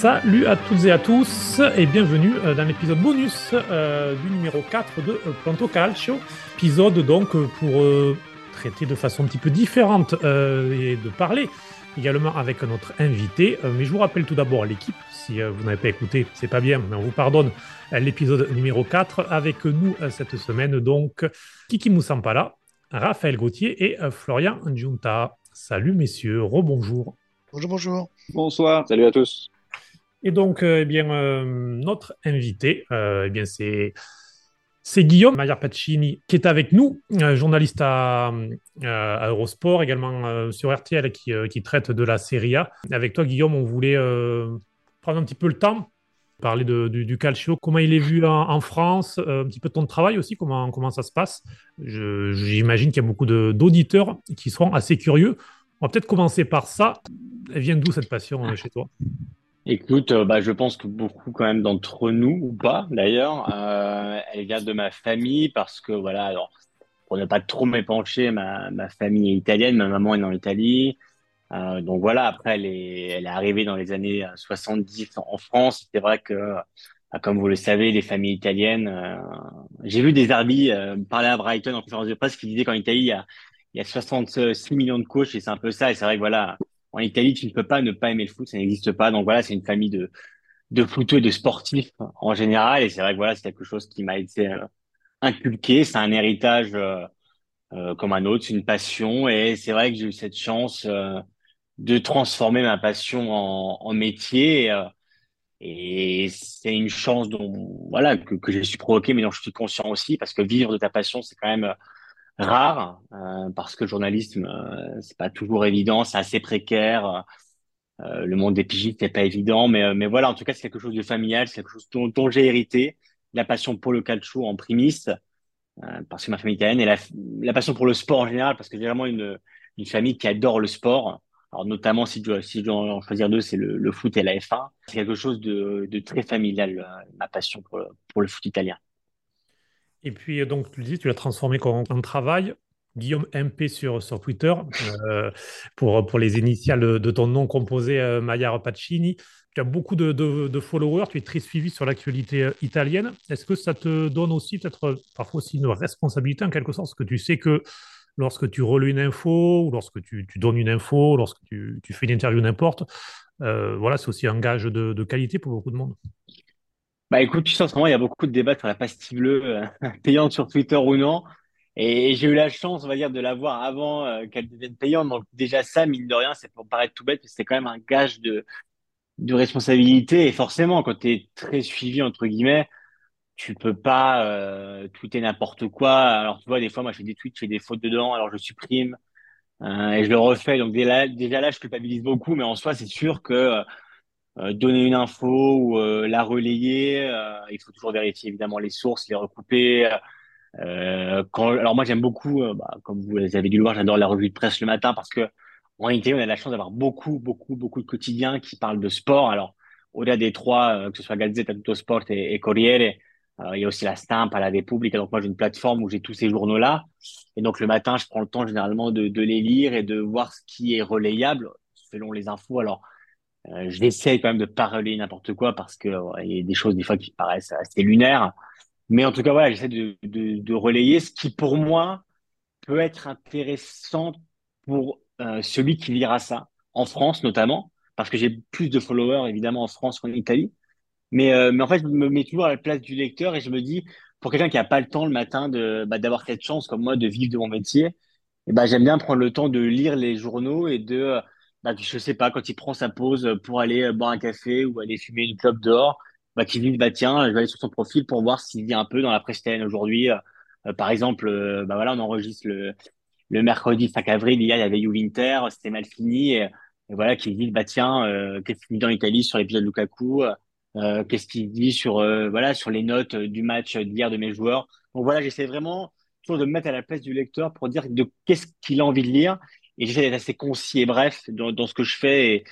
Salut à toutes et à tous et bienvenue euh, dans l'épisode bonus euh, du numéro 4 de euh, Planto Calcio. Épisode donc pour traiter de façon un petit peu différente et de parler également avec notre invité. mais je vous rappelle tout d'abord l'équipe. Si vous n'avez pas écouté, c'est pas bien, mais on vous pardonne l'épisode numéro 4 avec nous cette semaine donc Kiki Moussampala, Raphaël Gauthier et Florian Njunta. Salut messieurs, rebonjour. Bonjour, bonjour. Bonsoir, salut à tous. Et donc, euh, eh bien, euh, notre invité, euh, eh bien, c'est Guillaume Maillard Pacini qui est avec nous, journaliste à, Eurosport, également sur RTL qui, traite de la Serie A. Avec toi, Guillaume, on voulait prendre un petit peu le temps, parler du, calcio, comment il est vu en, France, un petit peu ton travail aussi, comment, comment ça se passe. J'imagine qu'il y a beaucoup d'auditeurs qui seront assez curieux. On va peut-être commencer par ça. Elle vient d'où cette passion chez toi? Écoute, euh, bah, je pense que beaucoup quand même d'entre nous, ou pas d'ailleurs, euh, elle vient de ma famille parce que voilà, alors pour ne pas trop m'épancher, ma, ma famille est italienne, ma maman est en Italie. Euh, donc voilà, après elle est, elle est arrivée dans les années 70 en France. C'est vrai que, bah, comme vous le savez, les familles italiennes, j'ai vu des Arbi euh, parler à Brighton en conférence de presse qui disait qu'en Italie, il y a, il y a 66 millions de coachs et c'est un peu ça. Et c'est vrai que voilà, en Italie, tu ne peux pas ne pas aimer le foot, ça n'existe pas. Donc voilà, c'est une famille de de footeux et de sportifs en général. Et c'est vrai que voilà, c'est quelque chose qui m'a été euh, inculqué. C'est un héritage euh, euh, comme un autre, c'est une passion. Et c'est vrai que j'ai eu cette chance de transformer ma passion en, métier. Et, c'est une chance dont voilà que, que j'ai su provoquer, mais dont je suis conscient aussi, parce que vivre de ta passion, c'est quand même rare euh, parce que le journalisme euh, c'est pas toujours évident, c'est assez précaire. Euh, le monde des pigistes n'est pas évident, mais mais voilà, en tout cas c'est quelque chose de familial, c'est quelque chose dont, dont j'ai hérité, la passion pour le calcio en primis parce que ma famille italienne et la, la passion pour le sport en général parce que j'ai vraiment une une famille qui adore le sport. Alors notamment si je si je dois en choisir deux, c'est le, le foot et la F1. C'est quelque chose de, de très familial, ma passion pour, pour le foot italien. Et puis, euh, donc, tu le dis, tu l'as transformé en, travail. Guillaume MP sur, sur Twitter, euh, pour, pour les initiales de ton nom composé, euh, Maillard Pacini. Tu as beaucoup de, followers, tu es très suivi sur l'actualité italienne. Est-ce que ça te donne aussi peut-être parfois aussi une responsabilité en quelque sorte? Parce que tu sais que lorsque tu relais une info, ou lorsque tu, donnes une info, lorsque tu, fais une interview n'importe, voilà, c'est aussi un gage de qualité pour beaucoup de monde. Bah écoute, tu sais, en ce moment, il y a beaucoup de débats sur la pastille bleue euh, payante sur Twitter ou non. Et j'ai eu la chance, on va dire, de la voir avant euh, qu'elle devienne payante. Donc déjà ça, mine de rien, c'est pour paraître tout bête, mais c'est quand même un gage de, de responsabilité. Et forcément, quand tu es très suivi, entre guillemets, tu peux pas euh, tweeter n'importe quoi. Alors tu vois, des fois, moi, je fais des tweets, je fais des fautes dedans, alors je supprime euh, et je le refais. Donc déjà là, déjà là, je culpabilise beaucoup, mais en soi, c'est sûr que euh, donner une info ou euh, la relayer. Euh, il faut toujours vérifier évidemment les sources, les recouper. quand, alors moi j'aime beaucoup, bah, comme vous avez dû le voir, j'adore la revue de presse le matin parce que en réalité on a la chance d'avoir beaucoup, beaucoup, beaucoup de quotidiens qui parlent de sport. Alors au-delà des trois, que ce soit Gazzetta, Tutto Sport et, et Corriere, il y a aussi la Stampa, la Repubblica. Donc moi j'ai une plateforme où j'ai tous ces journaux-là. Et donc le matin, je prends le temps généralement de, de les lire et de voir ce qui est relayable selon les infos. Alors euh, j'essaie quand même de parler n'importe quoi parce que il y a des choses des fois qui paraissent assez lunaires. Mais en tout cas, voilà, j'essaie de, relayer ce qui, pour moi, peut être intéressant pour euh, celui qui lira ça, en France notamment, parce que j'ai plus de followers évidemment en France qu'en Italie. Mais, euh, mais en fait, je me mets toujours à la place du lecteur et je me dis, pour quelqu'un qui n'a pas le temps le matin de bah, d'avoir cette chance comme moi de vivre de mon métier, et eh ben, j'aime bien prendre le temps de lire les journaux et de bah, je sais pas, quand il prend sa pause pour aller euh, boire un café ou aller fumer une clope dehors, bah, qu'il dit, bah, tiens, je vais aller sur son profil pour voir s'il dit un peu dans la presse aujourd'hui. Euh, euh, par exemple, bah, voilà, on enregistre le, le mercredi 5 avril, il y avait You Winter, c'était mal fini, et, voilà, qu'il dit, bah, tiens, qu'est-ce qu'il dit en Italie sur l'épisode Lukaku, qu'est-ce qu'il dit sur, voilà, sur les notes du match d'hier de mes joueurs. Donc voilà, j'essaie vraiment toujours de me mettre à la place du lecteur pour dire de qu'est-ce qu'il a envie de lire et j'essaie d'être assez concis et bref dans, dans ce que je fais.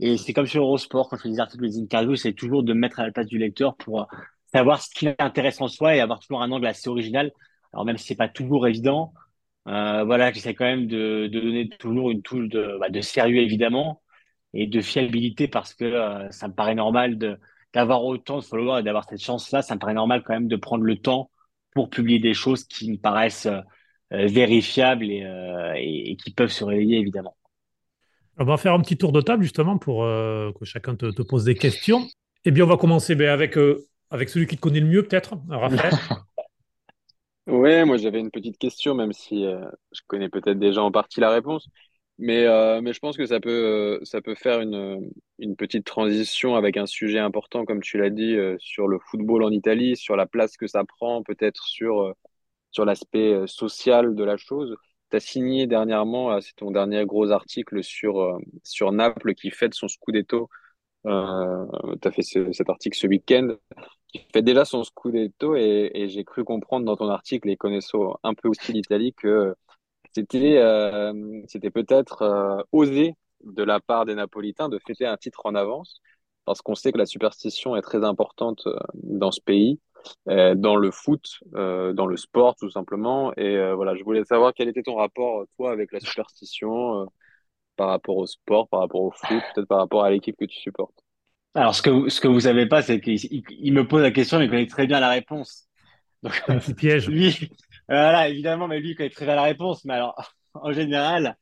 Et, c'est comme sur Eurosport, quand je fais des articles, des interviews, c'est toujours de me mettre à la place du lecteur pour savoir ce qui l'intéresse en soi et avoir toujours un angle assez original. Alors même si c'est pas toujours évident, euh, voilà, j'essaie quand même de, de donner toujours une touche de, bah, de sérieux évidemment. et de fiabilité parce que euh, ça me paraît normal de d'avoir autant de followers et d'avoir cette chance-là. Ça me paraît normal quand même de prendre le temps pour publier des choses qui me paraissent euh, vérifiables et, euh, et, et, qui peuvent se réveiller évidemment. On va faire un petit tour de table justement pour euh, que chacun te, te, pose des questions. Eh bien, on va commencer ben, avec, euh, avec celui qui te connaît le mieux, peut-être, Raphaël. ouais, moi j'avais une petite question, même si euh, je connais peut-être déjà en partie la réponse. Mais, euh, mais je pense que ça peut, ça peut faire une, une petite transition avec un sujet important, comme tu l'as dit, sur le football en Italie, sur la place que ça prend, peut-être sur, sur l'aspect social de la chose. Tu as signé dernièrement, c'est ton dernier gros article sur, sur Naples qui fête son Scudetto. Euh, tu as fait ce, cet article ce week-end qui fait déjà son Scudetto et, et j'ai cru comprendre dans ton article, et connaissant un peu aussi l'Italie, que c'était euh, c'était peut-être euh, osé de la part des Napolitains de fêter un titre en avance parce qu'on sait que la superstition est très importante dans ce pays euh, dans le foot, euh, dans le sport tout simplement. Et euh, voilà, je voulais savoir quel était ton rapport, toi, avec la superstition par rapport au sport, par rapport au foot, peut-être par rapport à l'équipe que tu supportes. Alors, ce que, ce que vous savez pas, c'est qu'il il me pose la question, mais il connaît très bien la réponse. Donc, un petit piège. Lui, voilà, évidemment, mais lui, il connaît très bien la réponse. Mais alors, en général,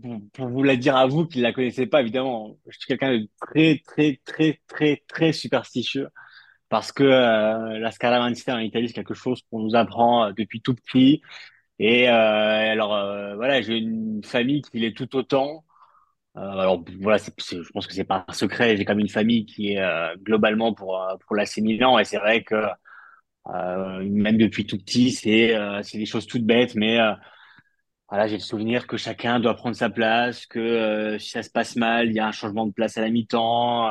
pour, pour vous la dire à vous qui ne la connaissez pas, évidemment, je suis quelqu'un de très, très, très, très, très superstitieux parce que euh, la scaramanzia en Italie, c'est quelque chose qu'on nous apprend euh, depuis tout petit. Et euh, alors, euh, voilà, j'ai une famille qui l'est tout autant. Alors, voilà, je pense que c'est pas un secret. J'ai quand même une famille qui est globalement pour, pour l'AC. Et c'est vrai que même depuis tout petit, c'est des choses toutes bêtes, mais voilà, j'ai le souvenir que chacun doit prendre sa place, que si ça se passe mal, il y a un changement de place à la mi-temps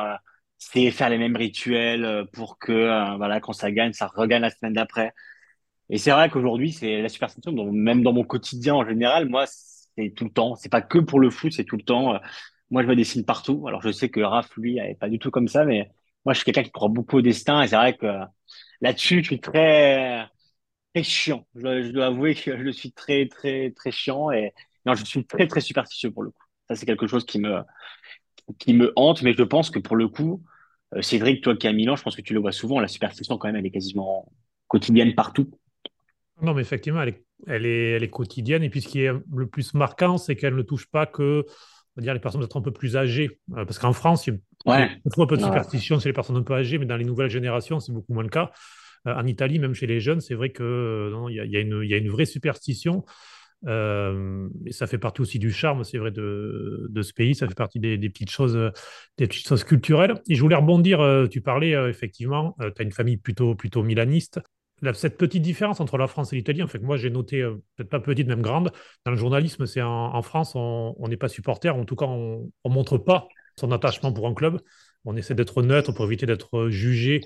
c'est faire les mêmes rituels euh, pour que euh, voilà quand ça gagne, ça regagne la semaine d'après. Et c'est vrai qu'aujourd'hui, c'est la superstition. Même dans mon quotidien en général, moi, c'est tout le temps. C'est pas que pour le foot, c'est tout le temps. Euh, moi, je me dessine partout. Alors je sais que Raph, lui, est pas du tout comme ça, mais moi, je suis quelqu'un qui croit beaucoup au destin. Et c'est vrai que là-dessus, je suis très très chiant. Je, je, dois avouer que je suis très très très chiant et non, je suis très très superstitieux pour le coup. Ça, c'est quelque chose qui me qui me hante, mais je pense que pour le coup, Cédric, toi qui es à Milan, je pense que tu le vois souvent, la superstition quand même, elle est quasiment quotidienne partout. Non, mais effectivement, elle est, elle est, elle est quotidienne. Et puis ce qui est le plus marquant, c'est qu'elle ne touche pas que on va dire, les personnes peut-être un peu plus âgées. Euh, parce qu'en France, il y a ouais. un peu de superstition chez les personnes un peu âgées, mais dans les nouvelles générations, c'est beaucoup moins le cas. Euh, en Italie, même chez les jeunes, c'est vrai qu'il y, a, y, a y a une vraie superstition. Euh, et ça fait partie aussi du charme, c'est vrai, de, ce pays. Ça fait partie des, petites choses, des petites choses culturelles. Et je voulais rebondir. Euh, tu parlais euh, effectivement, tu as une famille plutôt, plutôt milaniste. Cette petite différence entre la France et l'Italie, en fait, moi j'ai noté, peut-être pas petite, même grande, dans le journalisme, c'est en, France, on n'est pas supporter, en tout cas, on ne montre pas son attachement pour un club. On essaie d'être neutre pour éviter d'être jugé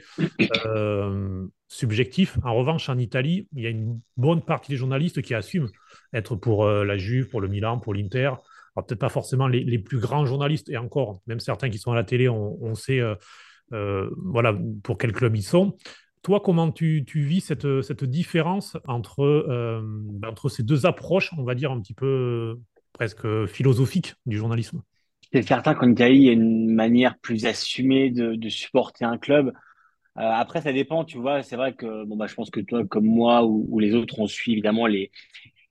subjectif. En revanche, en Italie, il y a une bonne partie des journalistes qui assument être pour euh, la Juve, pour le Milan, pour l'Inter. Peut-être pas forcément les, plus grands journalistes, et encore, même certains qui sont à la télé, on, sait euh, euh, voilà, pour quel club ils sont. Toi, comment tu, vis cette, cette, différence entre, euh, entre ces deux approches, on va dire un petit peu presque philosophiques du journalisme? C'est certain qu'en Italie, il y a une manière plus assumée de, supporter un club. Après, ça dépend, tu vois. C'est vrai que bon, bah, je pense que toi, comme moi ou, ou les autres, on suit évidemment les,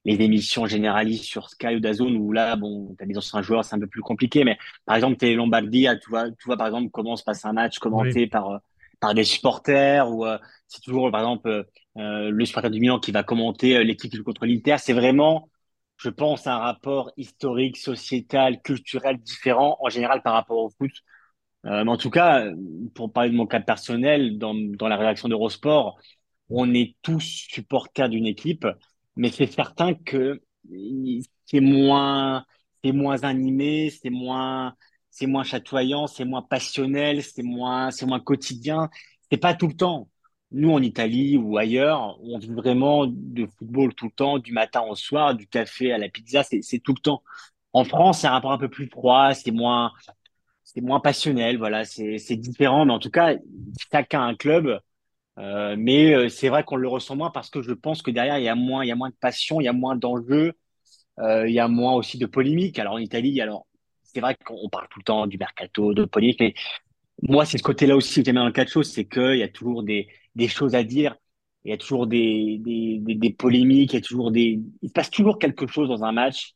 les émissions généralistes sur Sky ou Dazone où là, bon, t'as des anciens joueurs, c'est un peu plus compliqué. Mais par exemple, Télé Lombardie, tu vois, tu vois par exemple comment se passe un match commenté oui. par par des supporters ou euh, c'est toujours par exemple euh, le supporter du Milan qui va commenter euh, l'équipe qui joue contre l'Inter. C'est vraiment, je pense, un rapport historique, sociétal, culturel différent en général par rapport au foot. Euh, mais en tout cas, pour parler de mon cas personnel, dans, dans la rédaction d'Eurosport, on est tous supporters d'une équipe mais c'est certain que c'est moins, c'est moins animé, c'est moins, c'est moins chatoyant, c'est moins passionnel, c'est moins, c'est moins quotidien. C'est pas tout le temps. Nous, en Italie ou ailleurs, on vit vraiment de football tout le temps, du matin au soir, du café à la pizza, c'est, tout le temps. En France, c'est un rapport un peu plus froid, c'est moins, c'est moins passionnel, voilà, c'est, c'est différent, mais en tout cas, chacun a un club euh, mais euh, c'est vrai qu'on le ressent moins parce que je pense que derrière, il y a moins, il y a moins de passion, il y a moins d'enjeux, euh, il y a moins aussi de polémique. Alors en Italie, alors c'est vrai qu'on parle tout le temps du mercato, de politique, mais moi, c'est ce côté-là aussi que j'aime dans le catch c'est qu'il y a toujours des, des choses à dire, il y a toujours des, des, des, polémiques, il y a toujours des, il se passe toujours quelque chose dans un match,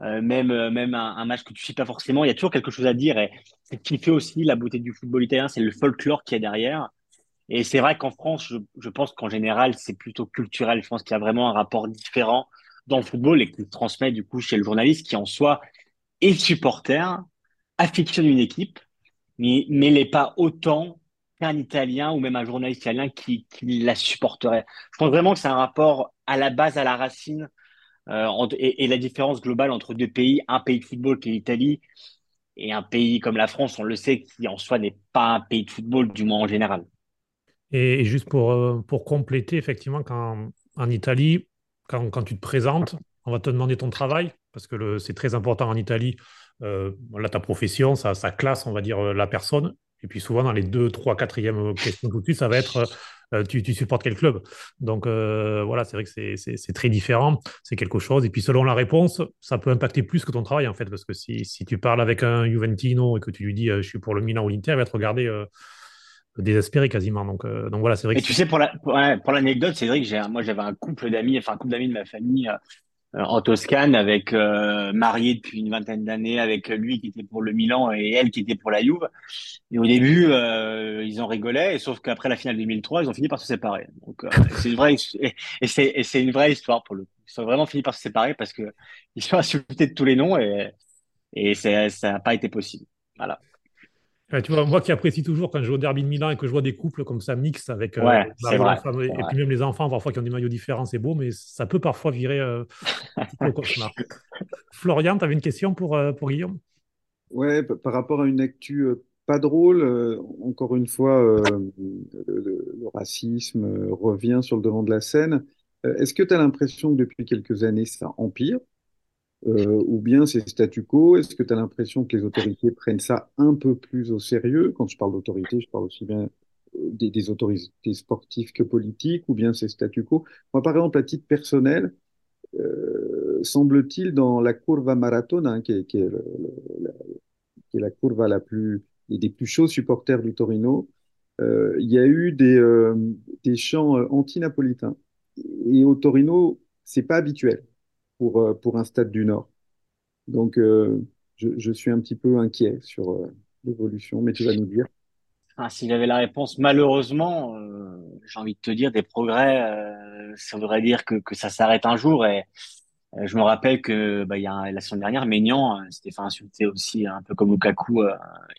euh, même, euh, même un, match que tu sais pas forcément, il y a toujours quelque chose à dire et ce qui fait aussi la beauté du football italien, c'est le folklore qui est derrière. Et c'est vrai qu'en France, je, pense qu'en général, c'est plutôt culturel. Je pense qu'il y a vraiment un rapport différent dans le football et qu'il transmet du coup chez le journaliste qui en soi est supporter, affectionne une équipe, mais n'est pas autant qu'un Italien ou même un journaliste italien qui, la supporterait. Je pense vraiment que c'est un rapport à la base, à la racine, euh, et, la différence globale entre deux pays, un pays de football qui est l'Italie et un pays comme la France, on le sait, qui en soi n'est pas un pays de football, du moins en général. Et, juste pour, euh, pour compléter, effectivement, quand, en Italie, quand, quand, tu te présentes, on va te demander ton travail, parce que c'est très important en Italie. Euh, là, ta profession, ça, classe, on va dire, la personne. Et puis souvent, dans les deux, trois, quatrième questions tout de suite, ça va être euh, tu, tu, supportes quel club? Donc euh, voilà, c'est vrai que c'est très différent, c'est quelque chose. Et puis selon la réponse, ça peut impacter plus que ton travail en fait, parce que si, si tu parles avec un Juventino et que tu lui dis je suis pour le Milan ou l'Inter, il va te regarder désespéré quasiment. Donc, donc voilà, c'est vrai. Et tu sais, pour l'anecdote, la, pour c'est vrai que moi j'avais un couple d'amis, enfin un couple d'amis de ma famille euh, en Toscane, avec euh, marié depuis une vingtaine d'années, avec lui qui était pour le Milan et elle qui était pour la Juve. Et au début, euh, ils en rigolaient, et sauf qu'après la finale 2003, ils ont fini par se séparer. Donc c'est une vraie et c'est une vraie histoire pour le coup. Ils ont vraiment fini par se séparer parce que ils sont insultés de tous les noms et et ça n'a pas été possible. Voilà tu vois, moi qui apprécie toujours quand je joue au derby de Milan et que je vois des couples comme ça mixtes avec euh, ouais, et, puis même les enfants parfois qui ont des maillots différents, c'est beau, mais ça peut parfois virer euh, au cauchemar. Florian, tu avais une question pour, euh, pour Guillaume? Ouais, par rapport à une actu pas drôle, encore une fois, le, racisme revient sur le devant de la scène. Est-ce que tu as l'impression que depuis quelques années, ça empire? Euh, ou bien c'est statu quo. Est-ce que tu as l'impression que les autorités prennent ça un peu plus au sérieux? Quand je parle d'autorité, je parle aussi bien euh, des, autorités sportives que politiques, ou bien c'est statu quo? Moi, par exemple, à titre personnel, euh, semble-t-il, dans la curva maratona, hein, qui, est, qui, est la, qui, est, la, plus, et des plus chauds supporters du Torino, euh, il y a eu des, euh, des chants anti-napolitains. Et au Torino, c'est pas habituel pour, euh, pour un stade du Nord. Donc, euh, je, je, suis un petit peu inquiet sur euh, l'évolution, mais tu vas nous dire. Ah, S'il avait la réponse, malheureusement, j'ai envie de te dire, des progrès, ça voudrait dire que, que ça s'arrête un jour. Et je me rappelle que bah, y a la semaine dernière, Maignan s'était fait insulter aussi, un peu comme Lukaku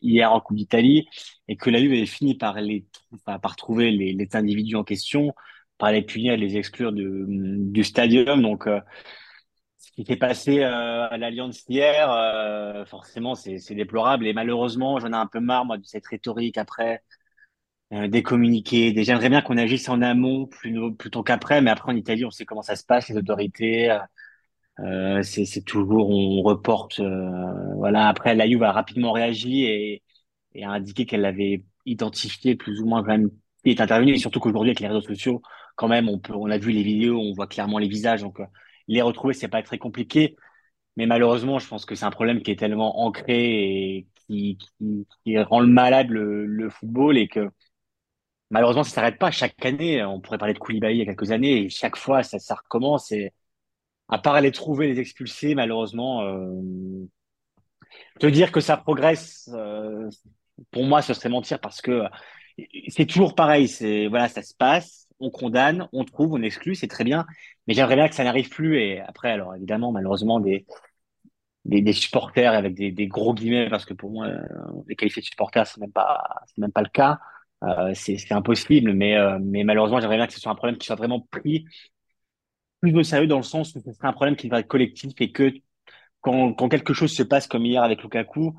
hier en Coupe d'Italie, et que la Juve avait fini par, les, par trouver les, les individus en question, par les punir les exclure du, du stadium. Donc, qui s'est passé euh, à l'Alliance hier, euh, forcément, c'est déplorable. Et malheureusement, j'en ai un peu marre, moi, de cette rhétorique après, euh, des communiqués. J'aimerais bien qu'on agisse en amont plutôt qu'après, mais après, en Italie, on sait comment ça se passe, les autorités. C'est toujours, on reporte. Voilà. Après, la Juve a rapidement réagi et, a indiqué qu'elle avait identifié plus ou moins quand même qui est intervenu. Et surtout qu'aujourd'hui, avec les réseaux sociaux, quand même, on on a vu les vidéos, on voit clairement les visages. Donc, les retrouver, c'est pas très compliqué. Mais malheureusement, je pense que c'est un problème qui est tellement ancré et qui, rend le malade le, football et que malheureusement, ça s'arrête pas. Chaque année, on pourrait parler de Koulibaly il y a quelques années et chaque fois, ça, recommence. Et à part les trouver, les expulser, malheureusement, euh, te dire que ça progresse, euh, pour moi, ce serait mentir parce que c'est toujours pareil. C'est voilà, ça se passe on condamne, on trouve, on exclut, c'est très bien. Mais j'aimerais bien que ça n'arrive plus. Et après, alors évidemment, malheureusement, des, des, supporters avec des, gros guillemets, parce que pour moi, euh, les qualifiés de supporters, c'est même pas, c'est même pas le cas. Euh, c'est impossible. Mais, euh, mais malheureusement, j'aimerais bien que ce soit un problème qui soit vraiment pris plus au sérieux dans le sens où ce serait un problème qui va être collectif et que quand, quand quelque chose se passe comme hier avec Lukaku,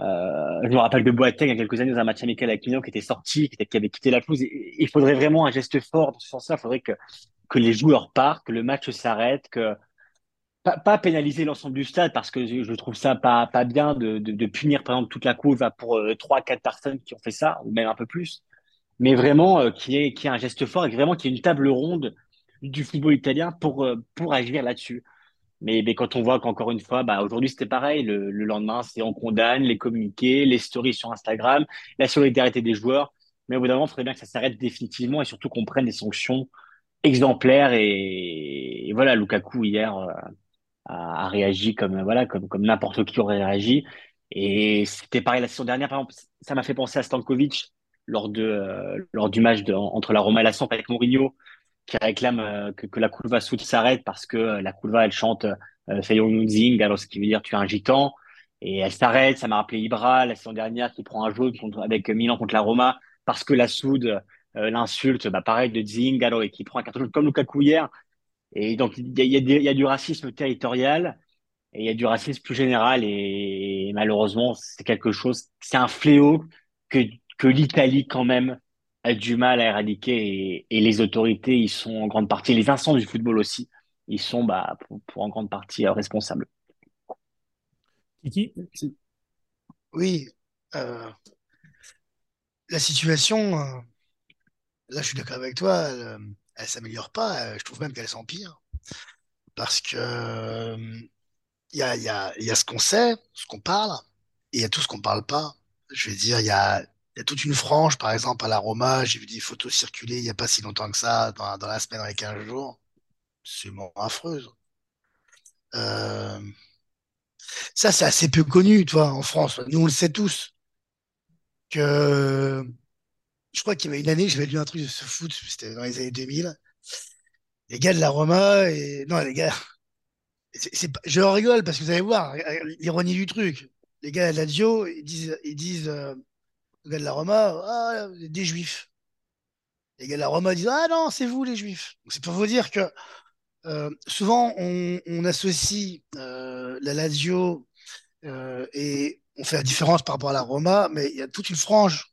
euh, je me rappelle de Boateng il y a quelques années dans un match amical avec Milan qui était sorti, qui, avait quitté la pelouse. Il faudrait vraiment un geste fort dans ce sens-là. Il faudrait que, les joueurs partent, que le match s'arrête, que pas, pénaliser l'ensemble du stade parce que je, trouve ça pas, bien de, punir par exemple toute la courbe pour euh, trois, quatre personnes qui ont fait ça ou même un peu plus. Mais vraiment euh, qui est qui est un geste fort et vraiment qui est une table ronde du football italien euh, pour agir là-dessus. Mais, quand on voit qu'encore une fois, bah, aujourd'hui c'était pareil, le, le lendemain c'est on condamne les communiqués, les stories sur Instagram, la solidarité des joueurs. Mais au bout d'un moment, il faudrait bien que ça s'arrête définitivement et surtout qu'on prenne des sanctions exemplaires. Et, voilà, Lukaku hier euh, a, réagi comme voilà comme n'importe qui aurait réagi. Et c'était pareil la saison dernière, par exemple, ça m'a fait penser à Stankovic lors de euh, lors du match entre la Roma et la Samp avec Mourinho qui réclame euh, que, que la Culva Sud s'arrête parce que euh, la Culva, elle chante euh, alors ce qui veut dire tu es un gitan. Et elle s'arrête, ça m'a rappelé Ibra la saison dernière qui prend un jaune contre, avec Milan contre la Roma parce que la Soud euh, l'insulte, bah pareil de Zingaro et qui prend un carton jaune comme Lukaku hier. Et donc il y a, y, a y a du racisme territorial et il y a du racisme plus général et, malheureusement c'est quelque chose, c'est un fléau que, que l'Italie quand même a du mal à éradiquer et, et les autorités ils sont en grande partie, les instances du football aussi, ils sont bah, pour, pour en grande partie euh, responsables. Kiki? Oui, euh, la situation, euh, là je suis d'accord avec toi, elle, elle s'améliore pas, je trouve même qu'elle s'empire. Parce que il y a, il y a, il y a ce qu'on sait, ce qu'on parle, et il y a tout ce qu'on parle pas. Je veux dire, il y a, il y a toute une frange, par exemple, à la Roma, j'ai vu des photos circuler il n'y a pas si longtemps que ça, dans, dans la semaine, dans les 15 jours, absolument affreuse. Euh, ça, c'est assez peu connu, toi, en France. Nous, on le sait tous, que je crois qu'il y avait une année, j'avais lu un truc de ce foot, c'était dans les années 2000. Les gars de la Roma, et non, les gars, je rigole parce que vous allez voir l'ironie du truc. Les gars de la disent, ils disent euh, aux gars de la Roma, ah, des juifs. Les gars de la Roma disent, ah non, c'est vous les juifs. C'est pour vous dire que euh, souvent on, associe euh, la Lazio euh, et on fait la différence par rapport à la Roma, mais il y a toute une frange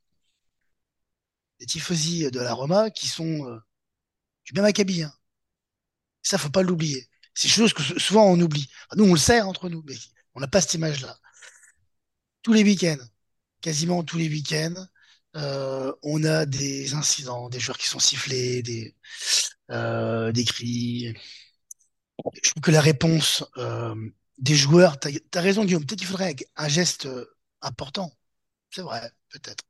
des tifosi de la Roma qui sont du même acabit. Hein. Ça, faut pas l'oublier. C'est chose que sou- souvent on oublie. Nous, on le sait entre nous, mais on n'a pas cette image-là. Tous les week-ends, quasiment tous les week-ends, euh, on a des incidents, des joueurs qui sont sifflés, des, euh, des cris. Je trouve que la réponse euh, des joueurs, t'as, t'as raison Guillaume, peut-être qu'il faudrait un geste important. C'est vrai, peut-être.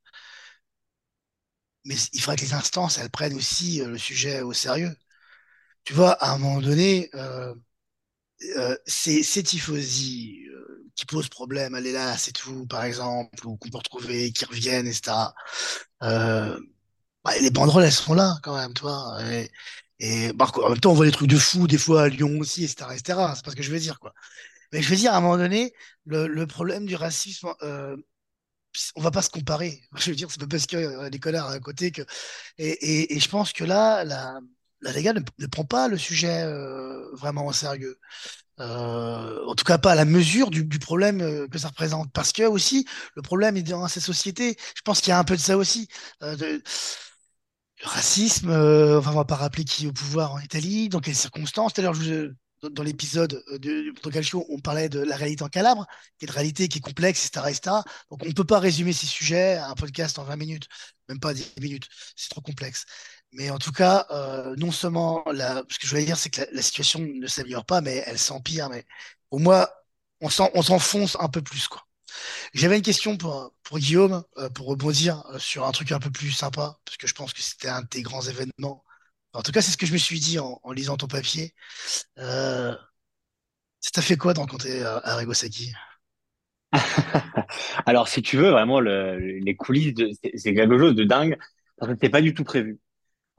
Mais il faudrait que les instances, elles prennent aussi le sujet au sérieux. Tu vois, à un moment donné, euh, ces, ces tifosi euh, qui posent problème, allez là, c'est tout, par exemple, ou qu'on peut retrouver, qui reviennent, etc. Euh, bah, les banderoles, elles sont là quand même, tu vois. Et, bah, en même temps, on voit des trucs de fou, des fois à Lyon aussi, etc., etc. C'est pas ce que je veux dire, quoi. Mais je veux dire, à un moment donné, le, le problème du racisme, euh, on va pas se comparer. Je veux dire, c'est pas parce qu'il y a des connards à côté que. Et, et, et je pense que là, la, la Lega ne, prend pas le sujet euh, vraiment au sérieux. Euh, en tout cas, pas à la mesure du, problème euh, que ça représente. Parce que aussi, le problème est dans ces sociétés. Je pense qu'il y a un peu de ça aussi. Le racisme, enfin, on va pas rappeler qui est au pouvoir en Italie, dans quelles circonstances. Tout à l'heure, dans, l'épisode de, du Porto Calcio, on parlait de la réalité en Calabre, qui est une réalité qui est complexe, etc., etc. Donc, on ne peut pas résumer ces sujets à un podcast en 20 minutes, même pas 10 minutes. C'est trop complexe. Mais en tout cas, euh, non seulement, la, ce que je voulais dire, c'est que la, situation ne s'améliore pas, mais elle s'empire. Mais au moins, on s'en- on s'enfonce un peu plus, quoi. J'avais une question pour, pour Guillaume, euh, pour rebondir euh, sur un truc un peu plus sympa, parce que je pense que c'était un de tes grands événements. En tout cas, c'est ce que je me suis dit en, lisant ton papier. Euh, ça t'a fait quoi de rencontrer Sacchi? Alors, si tu veux, vraiment, le, les coulisses, c'est quelque chose de dingue, parce que c'était pas du tout prévu.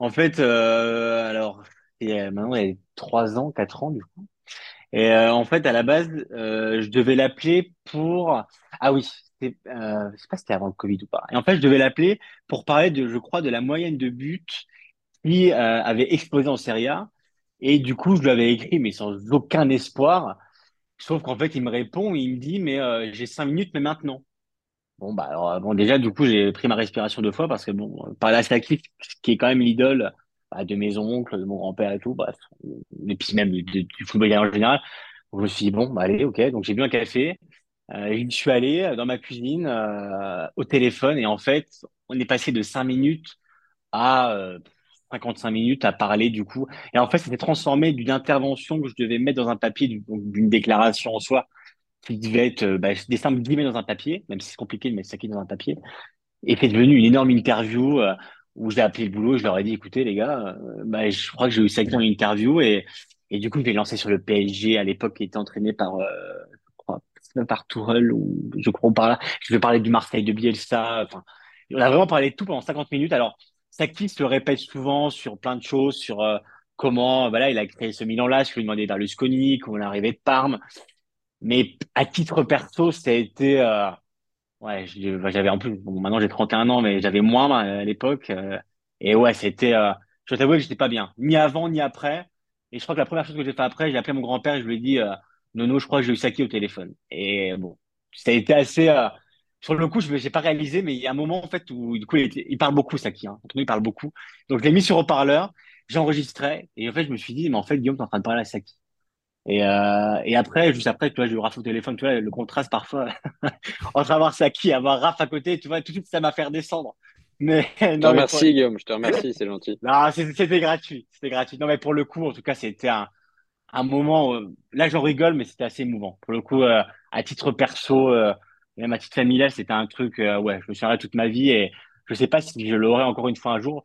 En fait, euh, alors, y a- maintenant, y a trois ans, quatre ans, du coup. Et euh, en fait, à la base, euh, je devais l'appeler pour... Ah oui, c'était, euh, je sais pas si c'était avant le Covid ou pas. Et en fait, je devais l'appeler pour parler de, je crois, de la moyenne de buts qui euh, avait explosé en Serie A. Et du coup, je lui avais écrit, mais sans aucun espoir. Sauf qu'en fait, il me répond, il me dit, mais euh, j'ai cinq minutes, mais maintenant. Bon, bah, alors, euh, déjà, du coup, j'ai pris ma respiration deux fois parce que, bon, euh, par la Sacchi, qui est quand même l'idole bah, de mes oncles, de mon grand-père et tout, bref, et puis même du, du football en général. Je me suis dit, bon, bah, allez, ok. Donc, j'ai bu un café. Euh, je suis allé euh, dans ma cuisine, euh, au téléphone, et en fait, on est passé de cinq minutes à euh, 55 minutes à parler du coup. Et en fait, s'est transformé d'une intervention que je devais mettre dans un papier, d'une déclaration en soi, qui devait être euh, bah, des simples guillemets dans un papier, même si c'est compliqué de mettre ça qui dans un papier, et c'est devenu une énorme interview euh, où j'ai appelé le boulot, je leur ai dit, écoutez les gars, euh, bah, je crois que j'ai eu ça dans une interview et, et du coup, je vais lancer sur le PSG à l'époque qui était entraîné par, euh, je crois, par Tourelle ou je crois par là. Je vais parler du Marseille de Bielsa. Enfin, on a vraiment parlé de tout pendant 50 minutes. Alors, Saki se répète souvent sur plein de choses, sur comment, voilà, il a créé ce Milan-là, je lui ai demandé Berlusconi, comment il est arrivé de Parme. Mais à titre perso, ça a été, euh, ouais, j'avais en plus, bon, maintenant j'ai 31 ans, mais j'avais moins à l'époque. Euh, et ouais, c'était, euh, je t'avoue que j'étais pas bien, ni avant ni après. Et je crois que la première chose que j'ai fait après, j'ai appelé mon grand-père et je lui ai dit, euh, Nono, je crois que j'ai eu Saki au téléphone. Et bon, ça a été assez, euh, sur le coup, je n'ai pas réalisé, mais il y a un moment en fait où du coup il, parle beaucoup Saki. Hein. il parle beaucoup. Donc je l'ai mis sur haut-parleur, j'enregistrais et en fait je me suis dit mais en fait Guillaume t'es en train de parler à Saki. Et, euh, et après, juste après, tu vois, j'ai eu Raph au téléphone, tu vois, le contraste parfois entre avoir Saki et avoir Raph à côté, tu vois, tout de suite ça m'a fait redescendre. Mais je te remercie Guillaume, je te remercie, c'est gentil. Non, c'était gratuit, c'était gratuit. Non mais pour le coup, en tout cas, c'était un, un moment. Euh, là, j'en rigole, mais c'était assez émouvant. Pour le coup, euh, à titre perso. Euh, même à titre familial, c'était un truc, ouais, je me souviendrai toute ma vie et je sais pas si je l'aurai encore une fois un jour.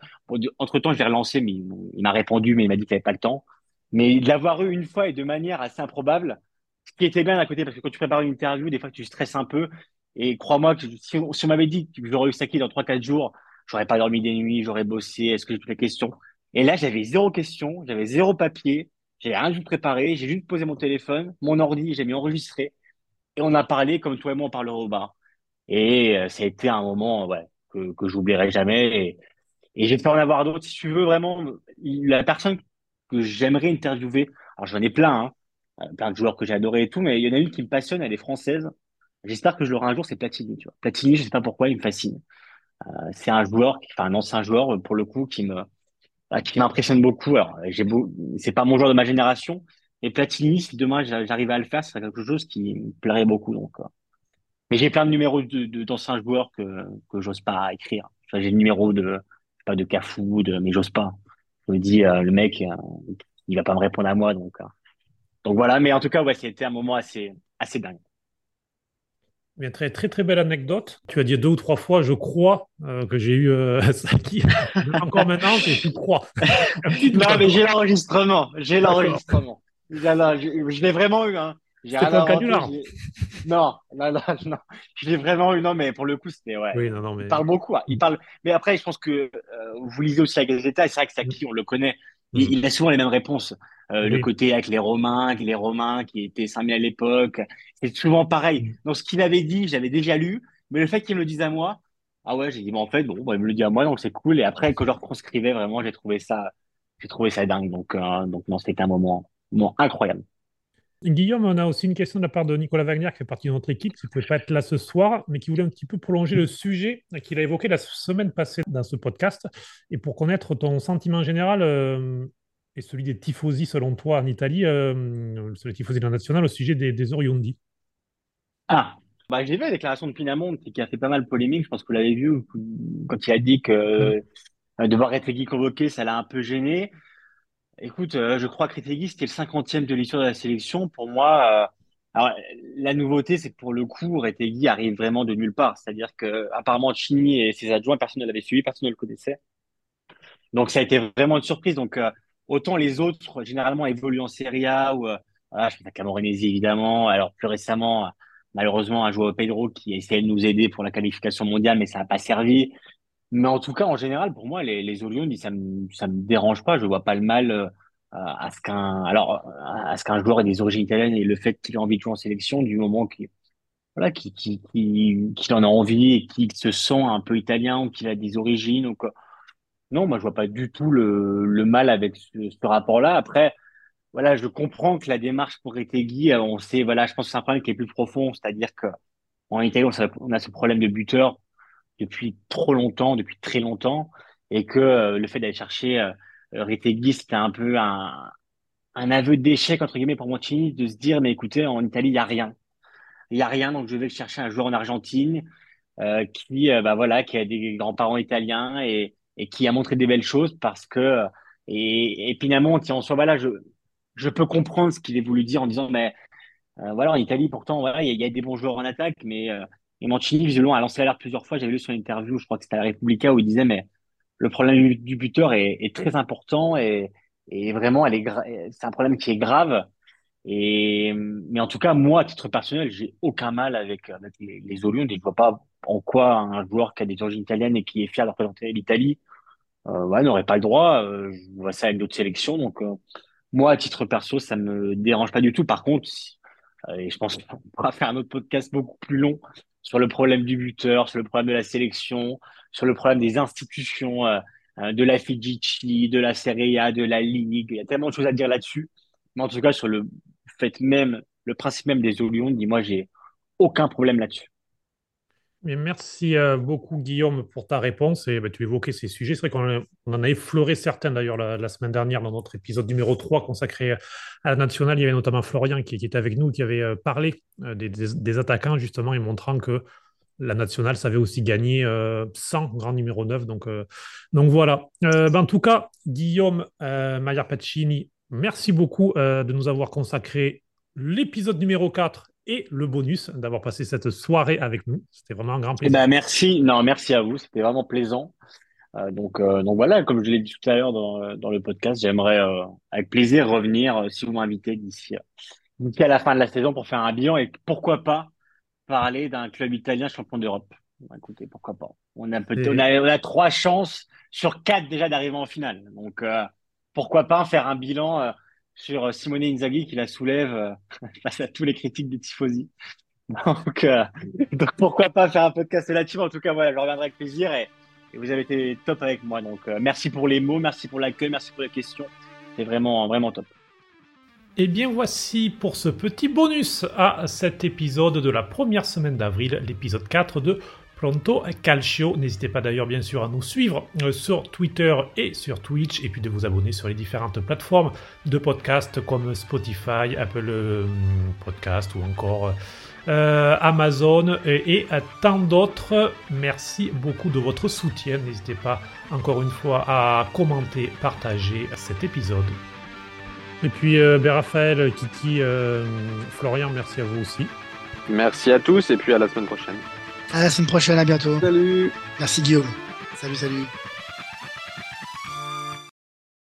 Entre temps, je l'ai relancé, mais il, m'a répondu, mais il m'a dit qu'il avait pas le temps. Mais de l'avoir eu une fois et de manière assez improbable, ce qui était bien d'un côté, parce que quand tu prépares une interview, des fois tu stresses un peu. Et crois-moi que si, on, m'avait dit que j'aurais eu Saki dans 3-4 jours, j'aurais pas dormi des nuits, j'aurais bossé, est-ce que j'ai toutes les questions? Et là, j'avais zéro question, j'avais zéro papier, j'avais rien du préparé, j'ai juste posé mon téléphone, mon ordi, j'ai mis enregistré. Et on a parlé comme toi et moi on parle au bar. Et euh, ça a été un moment ouais, que, que j'oublierai jamais. Et, et j'ai fait en avoir d'autres. Si tu veux vraiment, la personne que j'aimerais interviewer, alors j'en ai plein, hein, euh, plein de joueurs que j'ai adoré et tout, mais il y en a une qui me passionne, elle est française. J'espère que je l'aurai un jour, c'est Platini. Tu vois. Platini, je sais pas pourquoi, il me fascine. Euh, c'est un joueur, enfin un ancien joueur pour le coup, qui me bah, qui m'impressionne beaucoup. Alors, j'ai beau, c'est pas mon joueur de ma génération, et Platini, si demain j'arrive à le faire, ce serait quelque chose qui me plairait beaucoup. Donc, euh. mais j'ai plein de numéros d'anciens joueurs que que j'ose pas écrire. j'ai le numéro de pas de Cafou, de mais j'ose pas. Je me dis euh, le mec, euh, il va pas me répondre à moi, donc donc voilà. Mais en tout cas, ouais, c'était un moment assez assez dingue. Bien, très, très, très belle anecdote. Tu as dit deux ou trois fois, je crois que j'ai eu ça qui. Encore maintenant, je crois. non, mais j'ai l'enregistrement. J'ai l'enregistrement je, l'ai vraiment eu. Hein. J'ai pas un canular. Non, non, non, non. Je l'ai vraiment eu. Non, mais pour le coup, c'était. Ouais. Oui, non, non, mais... Il parle beaucoup. Hein. Il parle... Mais après, je pense que euh, vous lisez aussi la Gazeta, et c'est vrai que Saki, on le connaît. Il, a souvent les mêmes réponses. Euh, Le côté avec les Romains, les Romains qui étaient 5000 à l'époque. C'est souvent pareil. Donc, ce qu'il avait dit, j'avais déjà lu. Mais le fait qu'il me le dise à moi, ah ouais, j'ai dit, bon, en fait, bon, bah, il me le dit à moi, donc c'est cool. Et après, quand je retranscrivais, vraiment, j'ai trouvé ça, j'ai trouvé ça dingue. Donc, euh, donc non, c'était un moment bon, incroyable. Guillaume, on a aussi une question de la part de Nicolas Wagner, qui fait partie de notre équipe, qui ne pouvait pas être là ce soir, mais qui voulait un petit peu prolonger le sujet qu'il a évoqué la semaine passée dans ce podcast, et pour connaître ton sentiment général euh, et celui des tifosi, selon toi, en Italie, euh, sur les tifosi de la nationale, au sujet des, des Oriondi. Ah, bah, j'ai vu la déclaration de Pinamont qui a fait pas mal polémique, je pense que vous l'avez vu, quand il a dit que mmh. devoir être convoqué, ça l'a un peu gêné. Écoute, euh, je crois que Retegui, c'était le cinquantième de l'histoire de la sélection. Pour moi, euh, alors, la nouveauté, c'est que pour le coup, Retegui arrive vraiment de nulle part. C'est-à-dire que, apparemment, Chini et ses adjoints, personne ne l'avait suivi, personne ne le connaissait. Donc, ça a été vraiment une surprise. Donc, euh, autant les autres, généralement, évoluent en Serie A ou, voilà, je pense à Camoranesi, évidemment. Alors, plus récemment, malheureusement, un joueur Pedro qui a essayé de nous aider pour la qualification mondiale, mais ça n'a pas servi. Mais en tout cas, en général, pour moi, les, les Olions, ça me, ça me dérange pas. Je vois pas le mal euh, à ce qu'un, alors, à ce qu'un joueur ait des origines italiennes et le fait qu'il ait envie de jouer en sélection du moment qu'il, voilà, qui, qui, qui, qu'il en a envie et qu'il se sent un peu italien ou qu'il a des origines ou quoi. Non, moi, je vois pas du tout le, le mal avec ce, ce rapport-là. Après, voilà, je comprends que la démarche pour Retegui, euh, on sait, voilà, je pense que c'est un problème qui est plus profond, c'est-à-dire que en Italie, on a ce problème de buteur depuis trop longtemps, depuis très longtemps, et que euh, le fait d'aller chercher euh, Retegui, c'était un peu un, un aveu d'échec entre guillemets pour Mancini de se dire mais écoutez en Italie il y a rien, il y a rien donc je vais chercher un joueur en Argentine euh, qui euh, bah voilà qui a des grands-parents italiens et, et qui a montré des belles choses parce que et, et finalement, en soi, voilà, je je peux comprendre ce qu'il ait voulu dire en disant, mais voilà, en Italie, pourtant, voilà, il y, a des bons joueurs en attaque, mais et Mancini, visiblement, a lancé l'alerte plusieurs fois. J'avais lu son interview, je crois que c'était à la Repubblica, où il disait, mais le problème du, buteur est, est, très important et, et vraiment, elle est c'est un problème qui est grave. Et, mais en tout cas, moi, à titre personnel, j'ai aucun mal avec, les, les Olions. Je ne vois pas en quoi un joueur qui a des origines italiennes et qui est fier de représenter l'Italie euh, ouais, n'aurait pas le droit. Euh, je vois ça avec d'autres sélections. Donc, euh, moi, à titre perso, ça me dérange pas du tout. Par contre, euh, je pense qu'on pourra faire un autre podcast beaucoup plus long sur le problème du buteur, sur le problème de la sélection, sur le problème des institutions, de la FIGC, de la Serie A, de la Ligue. Il y a tellement de choses à dire là-dessus. Mais en tout cas, sur le fait même, le principe même des eaux dis-moi, j'ai aucun problème là-dessus. Merci euh, beaucoup, Guillaume, pour ta réponse. Et bah, tu évoquais ces sujets. C'est vrai qu'on en a effleuré certains d'ailleurs la, semaine dernière dans notre épisode numéro 3 consacré à la nationale. Il y avait notamment Florian qui, était avec nous, qui avait euh, parlé euh, des, attaquants, justement, et montrant que la nationale savait aussi gagner sans grand numéro 9. Donc, voilà. Ben, en tout cas, Guillaume Maillard Pacini, merci beaucoup de nous avoir consacré l'épisode numéro 4 et le bonus d'avoir passé cette soirée avec nous. C'était vraiment un grand plaisir. Eh ben, merci, non, merci à vous, c'était vraiment plaisant. Euh, donc, euh, donc voilà, comme je l'ai dit tout à l'heure dans, dans, le podcast, j'aimerais euh, avec plaisir revenir si vous m'invitez d'ici à la fin de la saison pour faire un bilan et pourquoi pas parler d'un club italien champion d'Europe. écoutez, pourquoi pas. On a, on a, on a trois chances sur quatre déjà d'arriver en finale. Donc pourquoi pas faire un bilan sur euh, Simone Inzaghi qui la soulève euh, face à tous les critiques des tifosi. Donc, euh, donc pourquoi pas faire un podcast là-dessus. En tout cas, voilà, je reviendrai avec plaisir et, vous avez été top avec moi. Donc merci pour les mots, merci pour l'accueil, merci pour les questions. C'est vraiment, vraiment top. Et eh bien voici pour ce petit bonus à cet épisode de la première semaine d'avril, l'épisode 4 de Pronto Calcio. N'hésitez pas d'ailleurs bien sûr à nous suivre euh, sur Twitter et sur Twitch et puis de vous abonner sur les différentes plateformes de podcast comme Spotify, Apple euh, Podcast ou encore euh, Amazon et, et tant d'autres. Merci beaucoup de votre soutien. N'hésitez pas encore une fois à commenter, partager cet épisode. Et puis ben, Raphaël, Kiki, Florian, merci à vous aussi. Merci à tous et puis à la semaine prochaine. À la semaine prochaine, à bientôt. Salut. Merci Guillaume. Salut, salut.